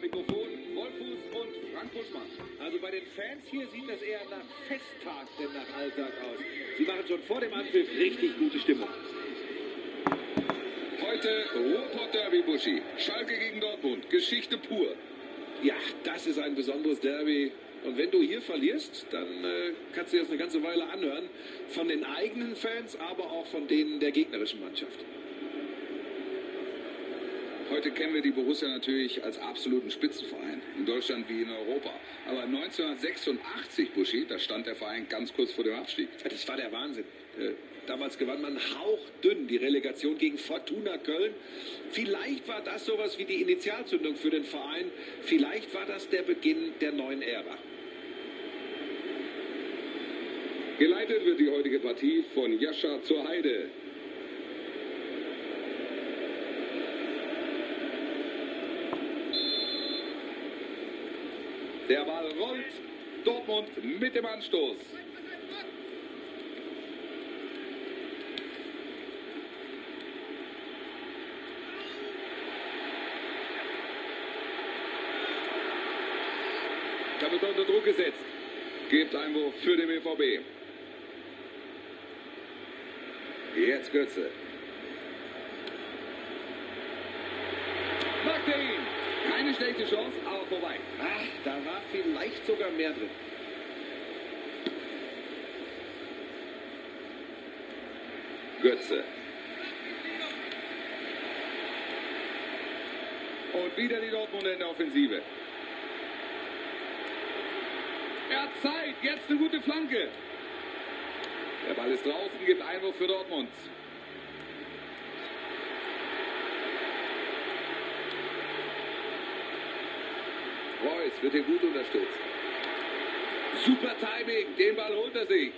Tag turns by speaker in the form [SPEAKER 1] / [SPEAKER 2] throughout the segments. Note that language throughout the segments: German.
[SPEAKER 1] am Mikrofon Wolfuß und Frank Buschmann.
[SPEAKER 2] Also bei den Fans hier sieht das eher nach Festtag denn nach Alltag aus. Sie machen schon vor dem Anpfiff richtig gute Stimmung.
[SPEAKER 1] Heute Ruhrpott Derby Buschi. Schalke gegen Dortmund. Geschichte pur.
[SPEAKER 2] Ja, das ist ein besonderes Derby. Und wenn du hier verlierst, dann äh, kannst du dir das eine ganze Weile anhören. Von den eigenen Fans, aber auch von denen der gegnerischen Mannschaft.
[SPEAKER 1] Heute kennen wir die Borussia natürlich als absoluten Spitzenverein. In Deutschland wie in Europa. Aber 1986, Buschi, da stand der Verein ganz kurz vor dem Abstieg.
[SPEAKER 2] Das war der Wahnsinn. Äh, Damals gewann man hauchdünn die Relegation gegen Fortuna Köln. Vielleicht war das sowas wie die Initialzündung für den Verein. Vielleicht war das der Beginn der neuen Ära.
[SPEAKER 1] Geleitet wird die heutige Partie von Jascha zur Heide. Der Ball rollt. Dortmund mit dem Anstoß. Da wird unter Druck gesetzt. Gibt Einwurf für den BVB. Jetzt Götze. Macht er ihn. Keine schlechte Chance, aber vorbei.
[SPEAKER 2] Ach, da war vielleicht sogar mehr drin.
[SPEAKER 1] Götze. Und wieder die Dortmunder in der Offensive. Er hat Zeit, jetzt eine gute Flanke. Der Ball ist draußen, gibt Einwurf für Dortmund. Reus wird hier gut unterstützt. Super Timing, den Ball holt er sich.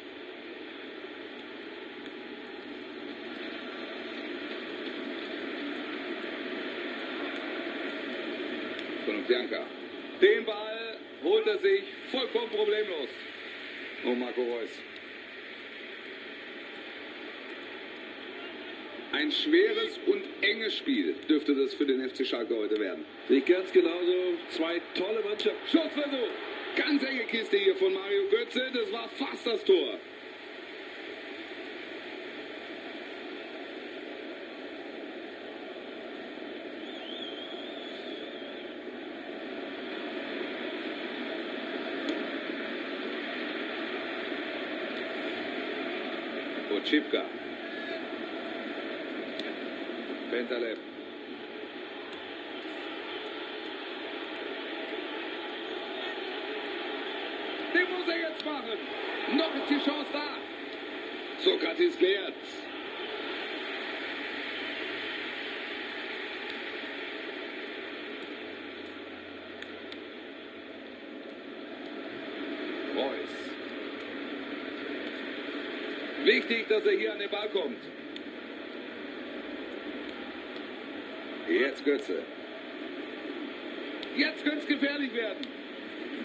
[SPEAKER 1] Bianca. Den Ball holt er sich vollkommen problemlos. Und Marco Reus. Ein schweres und enges Spiel dürfte das für den FC Schalke heute werden.
[SPEAKER 2] Sehe ganz genauso. Zwei tolle Mannschaften.
[SPEAKER 1] Schussversuch. Ganz enge Kiste hier von Mario Götze. Das war fast das Tor. Otschipka. Bentaleb. Den muss er jetzt machen. Noch ist die Chance da. Sokrates. Reus. Wichtig, dass er hier an den Ball kommt. Jetzt Götze. Jetzt könnte es gefährlich werden.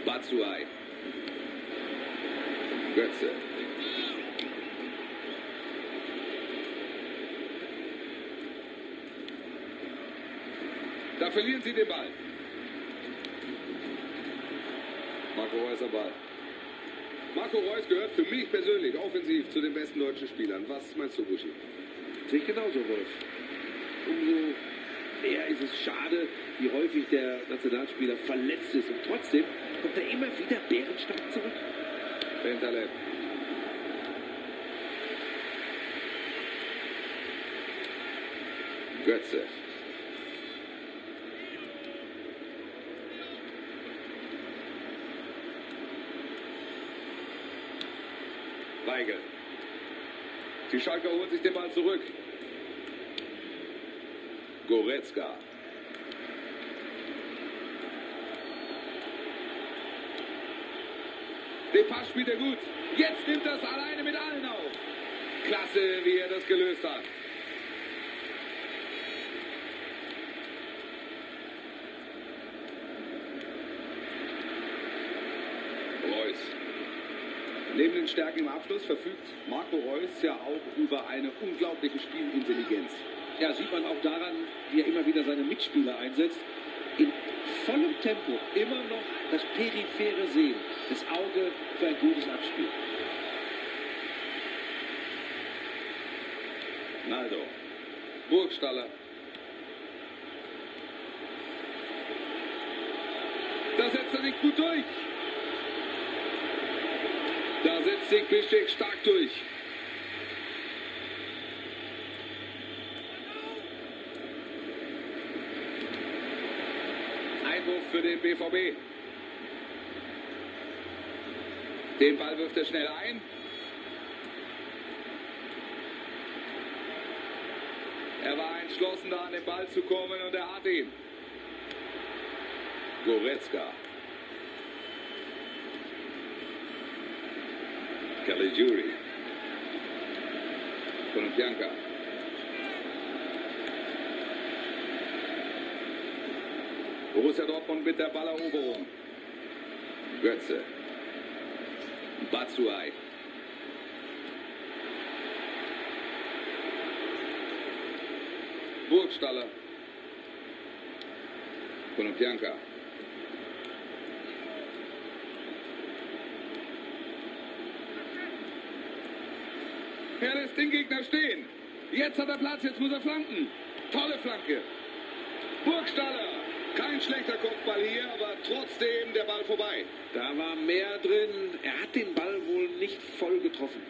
[SPEAKER 1] Batsuai. Götze. Da verlieren sie den Ball. Marco Reus am Ball. Marco Reus gehört für mich persönlich offensiv zu den besten deutschen Spielern. Was meinst du, Buschi?
[SPEAKER 2] Sehe ich genauso, Wolf. Umso mehr ist es schade, wie häufig der Nationalspieler verletzt ist. Und trotzdem kommt er immer wieder bärenstark zurück.
[SPEAKER 1] Bentaleb. Götze. Weigel. Die Schalker holt sich den Ball zurück. Goretzka. Den Pass spielt er gut. Jetzt nimmt es alleine mit allen auf. Klasse, wie er das gelöst hat. Reus. Neben den Stärken im Abschluss verfügt Marco Reus ja auch über eine unglaubliche Spielintelligenz.
[SPEAKER 2] Ja, sieht man auch daran, wie er immer wieder seine Mitspieler einsetzt. In vollem Tempo immer noch das periphere Sehen, das Auge für ein gutes Abspiel.
[SPEAKER 1] Naldo. Burgstaller. Da setzt er sich gut durch. Da setzt sich Bischek stark durch. Einwurf für den BVB. Den Ball wirft er schnell ein. Er war entschlossen, da an den Ball zu kommen und er hat ihn. Goretzka. Caligiuri. Konopianka. Borussia Dortmund mit der Balleroberung. Götze. Batsuai. Burgstaller. Konopianka. Er lässt den Gegner stehen. Jetzt hat er Platz, jetzt muss er flanken. Tolle Flanke. Burgstaller. Kein schlechter Kopfball hier, aber trotzdem der Ball vorbei.
[SPEAKER 2] Da war mehr drin. Er hat den Ball wohl nicht voll getroffen.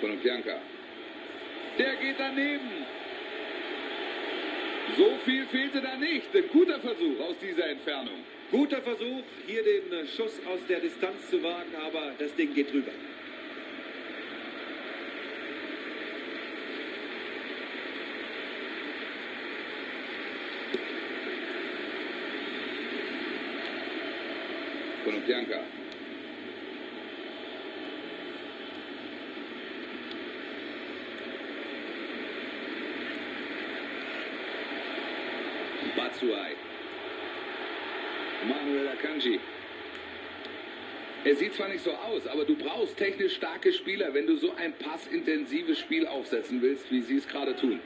[SPEAKER 1] Konopianka. Der geht daneben. So viel fehlte da nicht. Ein guter Versuch aus dieser Entfernung.
[SPEAKER 2] Guter Versuch, hier den Schuss aus der Distanz zu wagen, aber das Ding geht drüber.
[SPEAKER 1] Konopianka. Batsuai. Manuel Akanji. Er sieht zwar nicht so aus, aber du brauchst technisch starke Spieler, wenn du so ein passintensives Spiel aufsetzen willst, wie sie es gerade tun.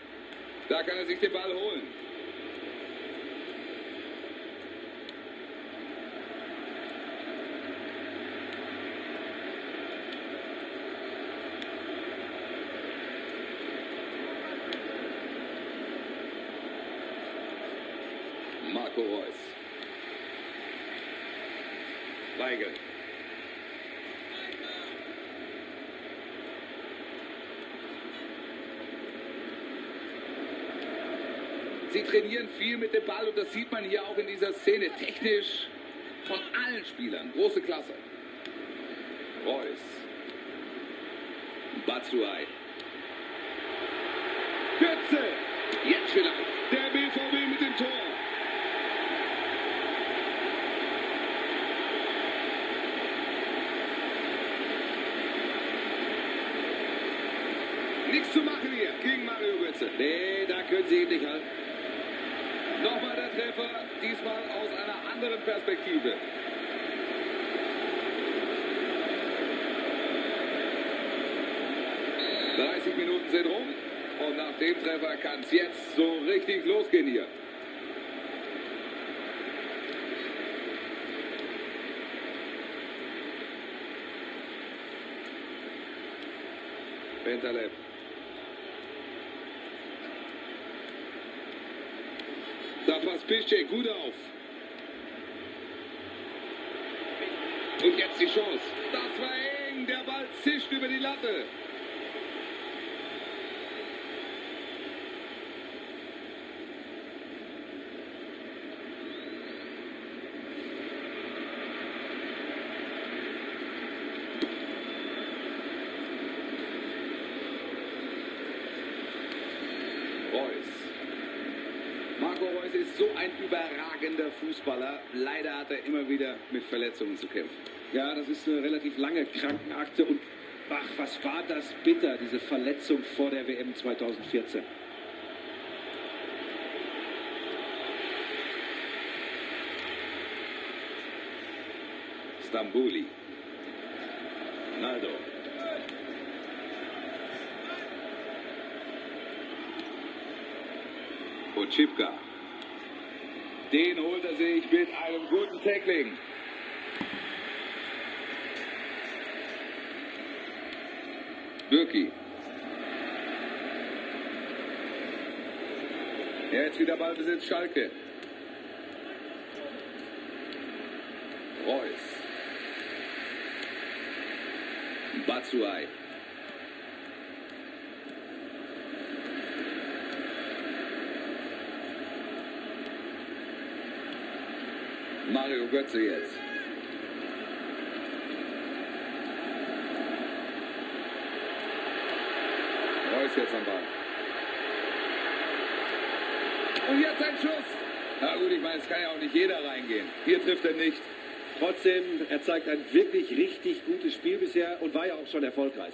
[SPEAKER 1] Da kann er sich den Ball holen. Marco Reus. Weigel. Sie trainieren viel mit dem Ball und das sieht man hier auch in dieser Szene. Technisch von allen Spielern. Große Klasse. Reus. Batsuai. Götze. Jetzt vielleicht. Der BVB mit dem Tor. Nichts zu machen hier gegen Mario Götze.
[SPEAKER 2] Nee, da können Sie ihn nicht halten.
[SPEAKER 1] Nochmal der Treffer, diesmal aus einer anderen Perspektive. ...30 Minuten sind rum und nach dem Treffer kann es jetzt so richtig losgehen hier. Bentaleb. Da passt Piszczek gut auf. Und jetzt die Chance. Das war eng. Der Ball zischt über die Latte. So ein überragender Fußballer. Leider hat er immer wieder mit Verletzungen zu kämpfen.
[SPEAKER 2] Ja, das ist eine relativ lange Krankenakte und ach, was war das bitter, diese Verletzung vor der WM 2014.
[SPEAKER 1] Stambuli. Naldo. Ochipka. Den holt er sich mit einem guten Tackling. Birki. Jetzt wieder Ballbesitz Schalke. Reus. Batsuai. Mario Götze jetzt. Jetzt am Ball. Und jetzt ein Schuss. Na gut, ich meine, es kann ja auch nicht jeder reingehen. Hier trifft er nicht.
[SPEAKER 2] Trotzdem, er zeigt ein wirklich richtig gutes Spiel bisher und war ja auch schon erfolgreich.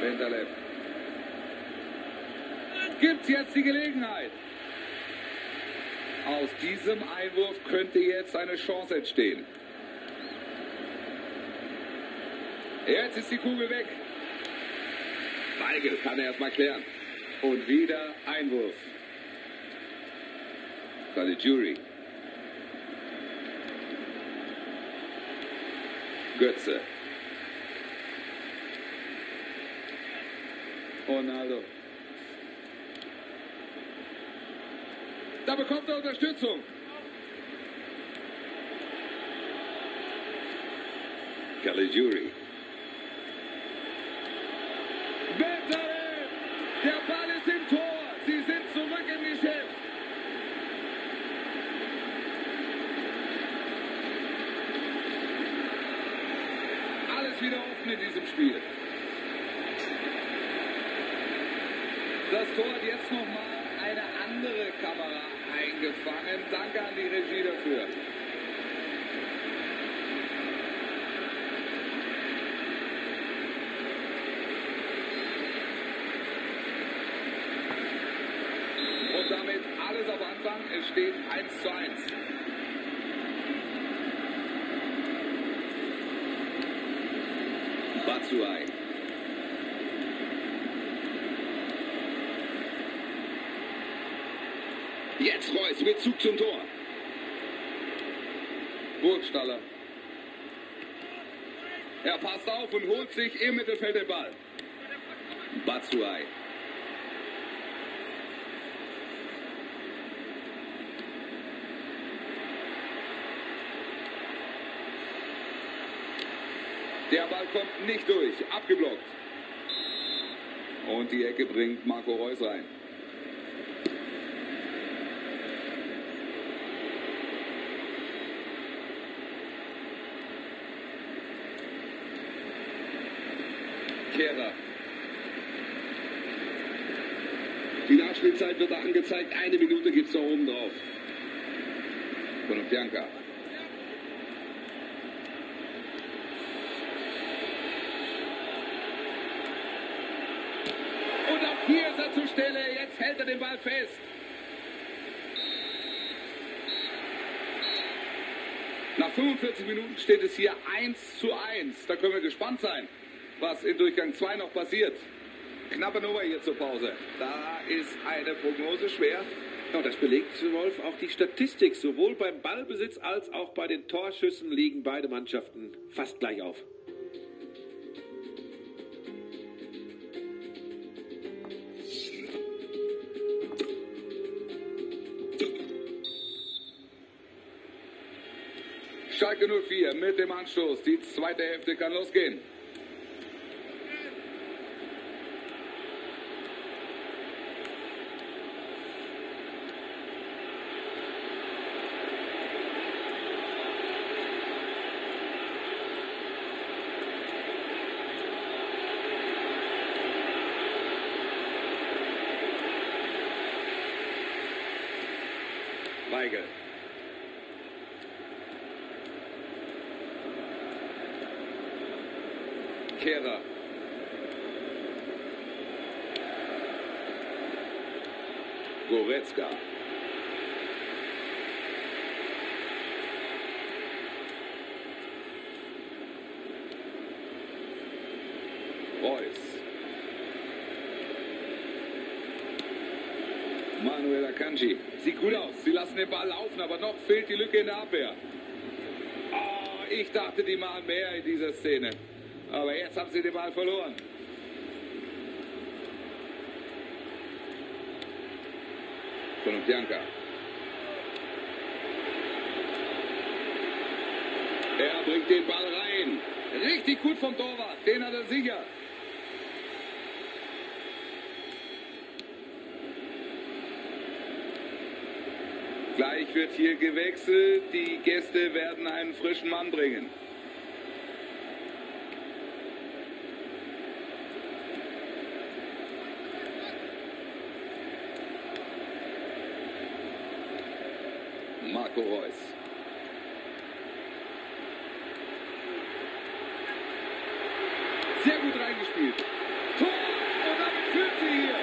[SPEAKER 1] Bentaleb. Gibt's jetzt die Gelegenheit? Aus diesem Einwurf könnte jetzt eine Chance entstehen. Jetzt ist die Kugel weg. Weigel kann er erstmal klären. Und wieder Einwurf. Caligiuri. Götze. Ronaldo. Da bekommt er Unterstützung. Caligiuri. Bentaleb! Der Ball ist im Tor. Sie sind zurück im Geschäft. Alles wieder offen in diesem Spiel. Das Tor hat jetzt nochmal eingefangen. Danke an die Regie dafür. Und damit alles auf Anfang. Es steht 1 zu 1. Batsuai. Jetzt Reus mit Zug zum Tor. Burgstaller. Er passt auf und holt sich im Mittelfeld den Ball. Batsuai. Der Ball kommt nicht durch. Abgeblockt. Und die Ecke bringt Marco Reus rein. Kehrer. Die Nachspielzeit wird da angezeigt. Eine Minute gibt es da oben drauf. Von Bianca. Und auch hier ist er zur Stelle. Jetzt hält er den Ball fest. Nach 45 Minuten steht es hier 1 zu 1. Da können wir gespannt sein, was in Durchgang 2 noch passiert. Knappe Nummer hier zur Pause. Da ist eine Prognose schwer.
[SPEAKER 2] Ja, das belegt, Wolf, auch die Statistik. Sowohl beim Ballbesitz als auch bei den Torschüssen liegen beide Mannschaften fast gleich auf.
[SPEAKER 1] Schalke 04 mit dem Anstoß. Die zweite Hälfte kann losgehen. Verkehrer. Goretzka. Reus. Manuel Akanji. Sieht gut aus. Sie lassen den Ball laufen, aber noch fehlt die Lücke in der Abwehr. Oh, ich dachte, die mal mehr in dieser Szene. Aber jetzt haben sie den Ball verloren. Bianca. Er bringt den Ball rein. Richtig gut vom Torwart. Den hat er sicher. Gleich wird hier gewechselt. Die Gäste werden einen frischen Mann bringen. Marco Reus. Sehr gut reingespielt. Tor! Und damit führt sie hier.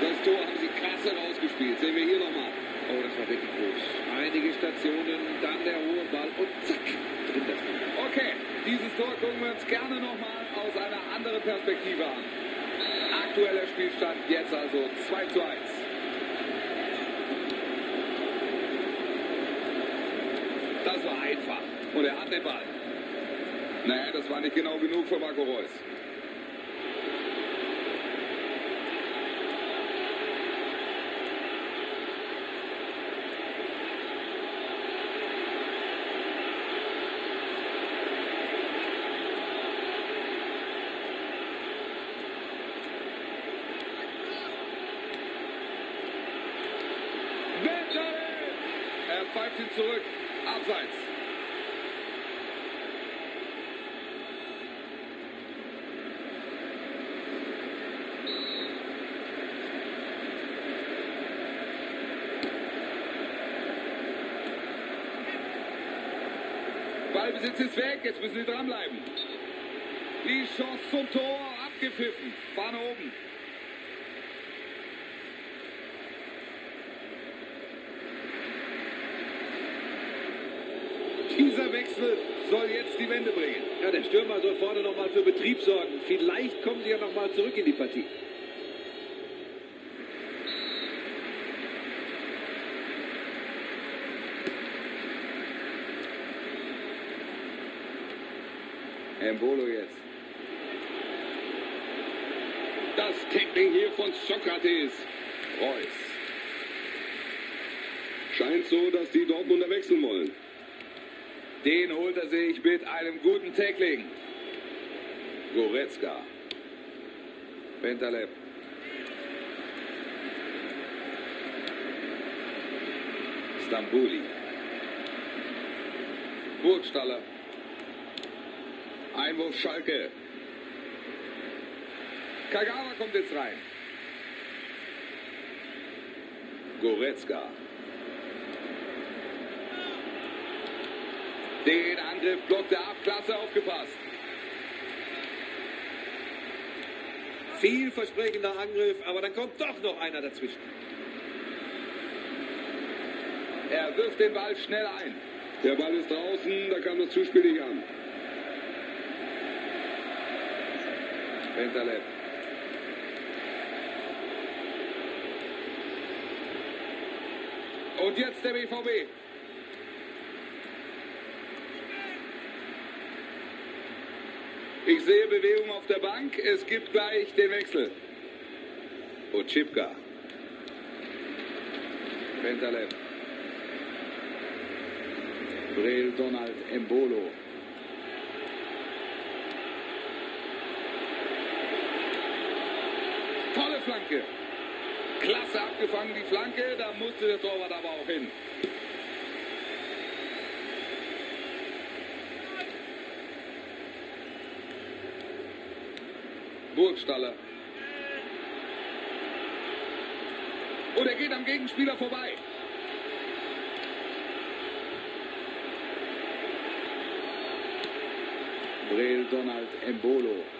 [SPEAKER 1] Das Tor haben sie klasse rausgespielt. Sehen wir hier nochmal.
[SPEAKER 2] Oh, das war wirklich groß. Einige Stationen, dann der hohe Ball und zack, drin das Tor.
[SPEAKER 1] Okay, dieses Tor gucken wir uns gerne nochmal aus einer anderen Perspektive an. Aktueller Spielstand jetzt also 2 zu 1. Das war einfach. Und er hat den Ball. Naja, das war nicht genau genug für Marco Reus. Benjamin! Er pfeift ihn zurück. Abseits. Ballbesitz ist weg, jetzt müssen sie dranbleiben. Die Chance zum Tor abgepfiffen. Fahne oben. Dieser Wechsel soll jetzt die Wende bringen.
[SPEAKER 2] Ja, der Stürmer soll vorne nochmal für Betrieb sorgen. Vielleicht kommen sie ja nochmal zurück in die Partie.
[SPEAKER 1] Embolo jetzt. Das Tackling hier von Sokrates. Reus.
[SPEAKER 3] Scheint so, dass die Dortmunder wechseln wollen.
[SPEAKER 1] Den holt er sich mit einem guten Tackling. Goretzka. Bentaleb. Stambuli. Burgstaller. Einwurf Schalke. Kagawa kommt jetzt rein. Goretzka. Den Angriff blockt er ab. Klasse aufgepasst.
[SPEAKER 2] Vielversprechender Angriff, aber dann kommt doch noch einer dazwischen.
[SPEAKER 1] Er wirft den Ball schnell ein.
[SPEAKER 3] Der Ball ist draußen, da kam das Zuspiel nicht an.
[SPEAKER 1] Bentaleb. Und jetzt der BVB. Ich sehe Bewegung auf der Bank. Es gibt gleich den Wechsel. Ochipka. Bentaleb. Breel Donald Embolo. Tolle Flanke. Klasse abgefangen die Flanke. Da musste der Torwart aber auch hin. Burgstaller. Und er geht am Gegenspieler vorbei. Breel Donald Embolo.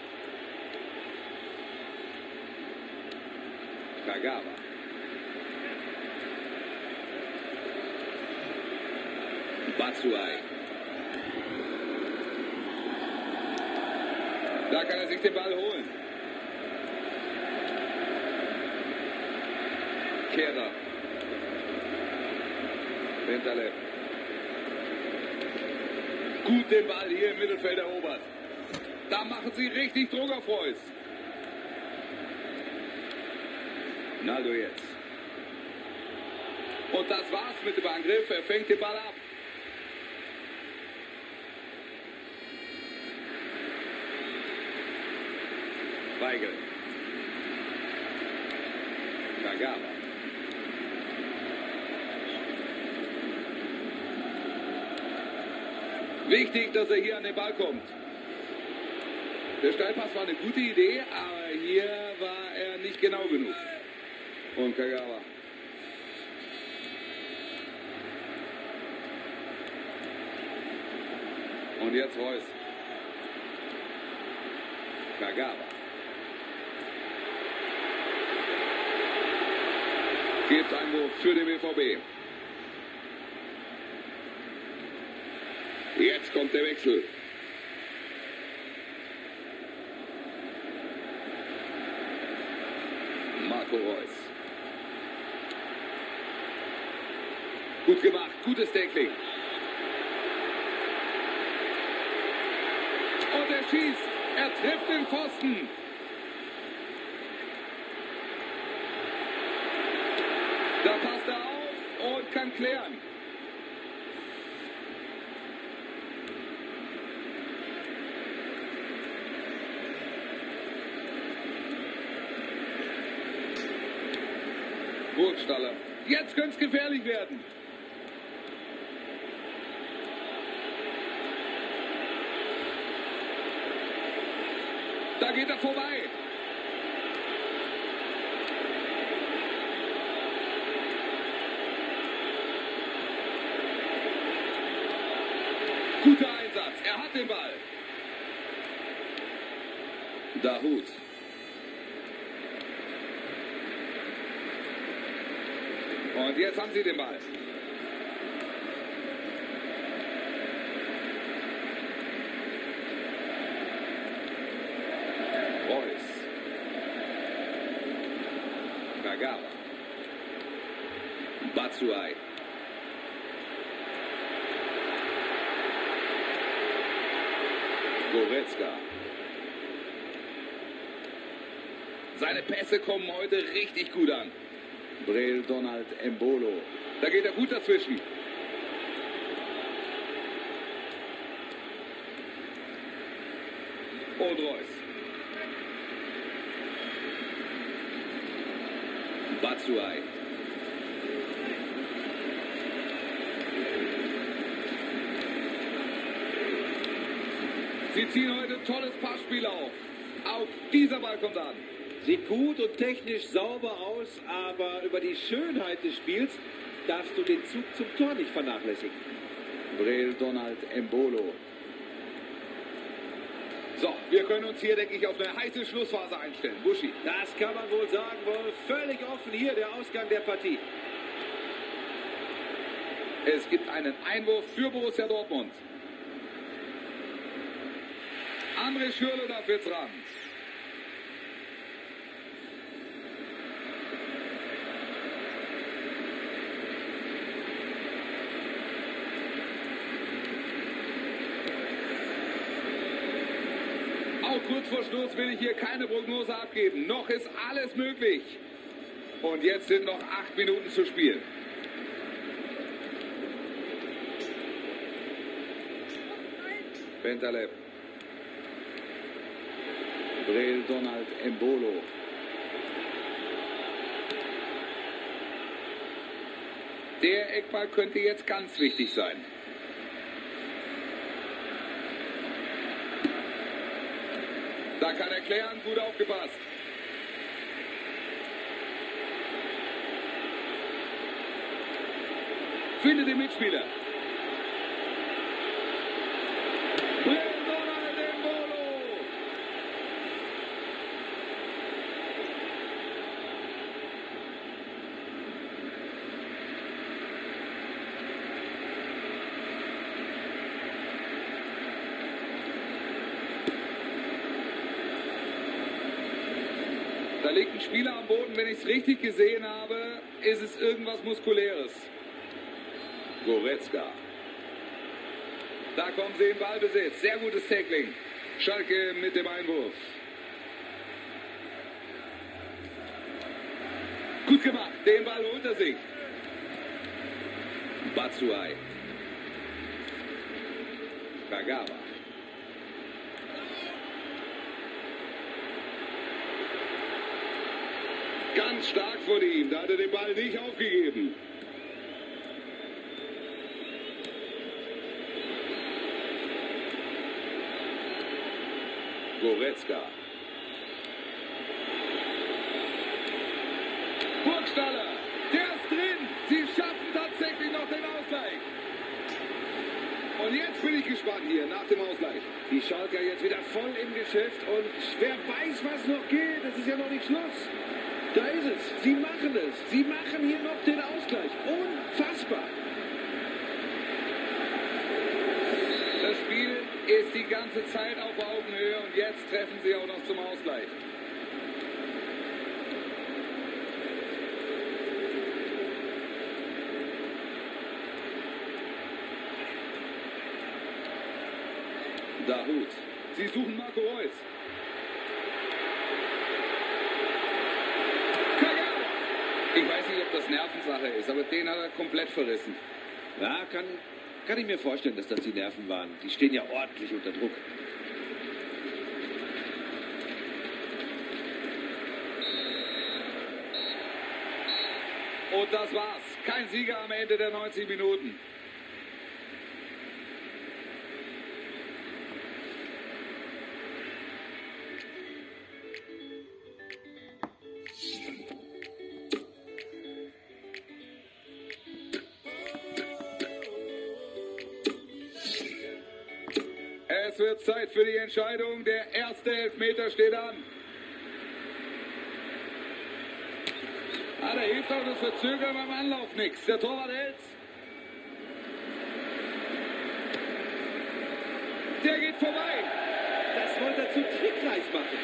[SPEAKER 1] Nakagawa. Batsuai. Da kann er sich den Ball holen. Kehrer. Hinterle. Gut den Ball hier im Mittelfeld erobert. Da machen sie richtig Druck auf Reus. Naldo jetzt. Und das war's mit dem Angriff. Er fängt den Ball ab. Weigel. Kagawa. Wichtig, dass er hier an den Ball kommt. Der Steilpass war eine gute Idee, aber hier war er nicht genau genug. Und Kagawa. Und jetzt Reus. Kagawa. Gibt Einwurf für den BVB. Jetzt kommt der Wechsel. Marco Reus. Gut gemacht, gutes Tackling. Und er schießt. Er trifft den Pfosten. Da passt er auf und kann klären. Burgstaller. Jetzt könnte es gefährlich werden. Da geht er vorbei. Guter Einsatz. Er hat den Ball. Dahut. Und jetzt haben sie den Ball. Reus. Kagawa. Batsuai. Goretzka. Seine Pässe kommen heute richtig gut an. Brel Donald Embolo. Da geht er gut dazwischen. Und Reus. Batsuai. Sie ziehen heute ein tolles Passspiel auf. Auch dieser Ball kommt an.
[SPEAKER 2] Sieht gut und technisch sauber aus, aber über die Schönheit des Spiels darfst du den Zug zum Tor nicht vernachlässigen.
[SPEAKER 1] Brel Donald Embolo. So, wir können uns hier, denke ich, auf eine heiße Schlussphase einstellen. Buschi.
[SPEAKER 2] Das kann man wohl sagen, Wolf. Völlig offen hier der Ausgang der Partie.
[SPEAKER 1] Es gibt einen Einwurf für Borussia Dortmund. André Schürle darf jetzt ran. Auch kurz vor Schluss will ich hier keine Prognose abgeben. Noch ist alles möglich. Und jetzt sind noch acht Minuten zu spielen. Bentaleb. Brel Donald Embolo. Der Eckball könnte jetzt ganz wichtig sein. Da kann er klären, gut aufgepasst. Findet den Mitspieler. Brel Donald Embolo. Da liegt ein Spieler am Boden, wenn ich es richtig gesehen habe, ist es irgendwas Muskuläres. Goretzka. Da kommen sie im Ballbesitz. Sehr gutes Tackling. Schalke mit dem Einwurf. Gut gemacht. Den Ball unter sich. Batsuai. Kagawa.
[SPEAKER 3] Ganz stark von ihm. Da hat er den Ball nicht aufgegeben.
[SPEAKER 1] Goretzka. Burgstaller, der ist drin. Sie schaffen tatsächlich noch den Ausgleich. Und jetzt bin ich gespannt hier nach dem Ausgleich.
[SPEAKER 2] Die Schalker jetzt wieder voll im Geschäft und wer weiß, was noch geht. Es ist ja noch nicht Schluss. Da ist es. Sie machen es. Sie machen hier noch den Ausgleich. Unfassbar.
[SPEAKER 1] Das Spiel ist die ganze Zeit auf Augenhöhe und jetzt treffen sie auch noch zum Ausgleich. Dahut. Sie suchen Marco Reus. Kagawa. Ich weiß nicht, ob das Nervensache ist, aber den hat er komplett verrissen.
[SPEAKER 2] Ja, kann, kann ich mir vorstellen, dass das die Nerven waren. Die stehen ja ordentlich unter Druck.
[SPEAKER 1] Und das war's. Kein Sieger am Ende der 90 Minuten. Für die Entscheidung. Der erste Elfmeter steht an. Ah, da hilft auch das Verzögern beim Anlauf nichts. Der Torwart hält's. Der geht vorbei.
[SPEAKER 2] Das wollte er zu trickreich machen.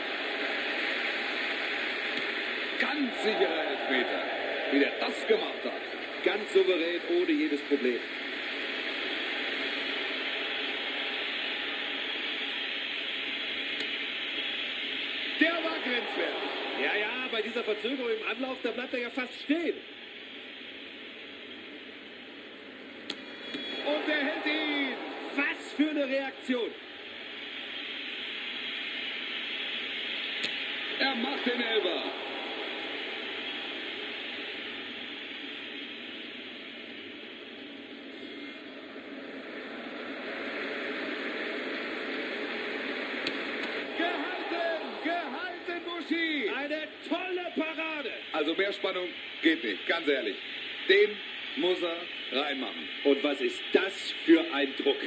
[SPEAKER 1] Ganz sicherer Elfmeter. Wie der das gemacht hat.
[SPEAKER 2] Ganz souverän, ohne jedes Problem.
[SPEAKER 1] Der war grenzwertig.
[SPEAKER 2] Ja, ja, bei dieser Verzögerung im Anlauf, da bleibt er ja fast stehen.
[SPEAKER 1] Und er hält ihn.
[SPEAKER 2] Was für eine Reaktion.
[SPEAKER 1] Er macht den Elber. Gehalten, gehalten, Buschi.
[SPEAKER 2] Eine tolle Parade.
[SPEAKER 1] Also mehr Spannung geht nicht, ganz ehrlich. Den muss er reinmachen.
[SPEAKER 2] Und was ist das für ein Druck?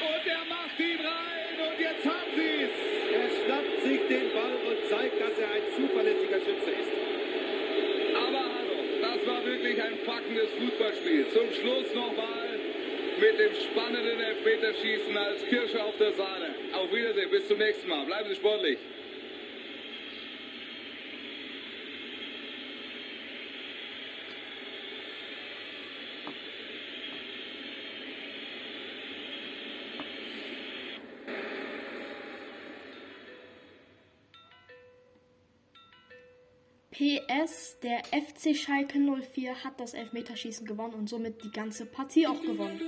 [SPEAKER 1] Und er macht ihn rein und jetzt haben sie es.
[SPEAKER 2] Er schnappt sich den Ball und zeigt, dass er ein zuverlässiger Schütze ist.
[SPEAKER 1] Aber hallo, das war wirklich ein packendes Fußballspiel. Zum Schluss nochmal mit dem spannenden Elfmeterschießen als Kirsche auf der Sahne. Auf Wiedersehen, bis zum nächsten Mal. Bleiben Sie sportlich.
[SPEAKER 4] PS, der FC Schalke 04 hat das Elfmeterschießen gewonnen und somit die ganze Partie auch gewonnen.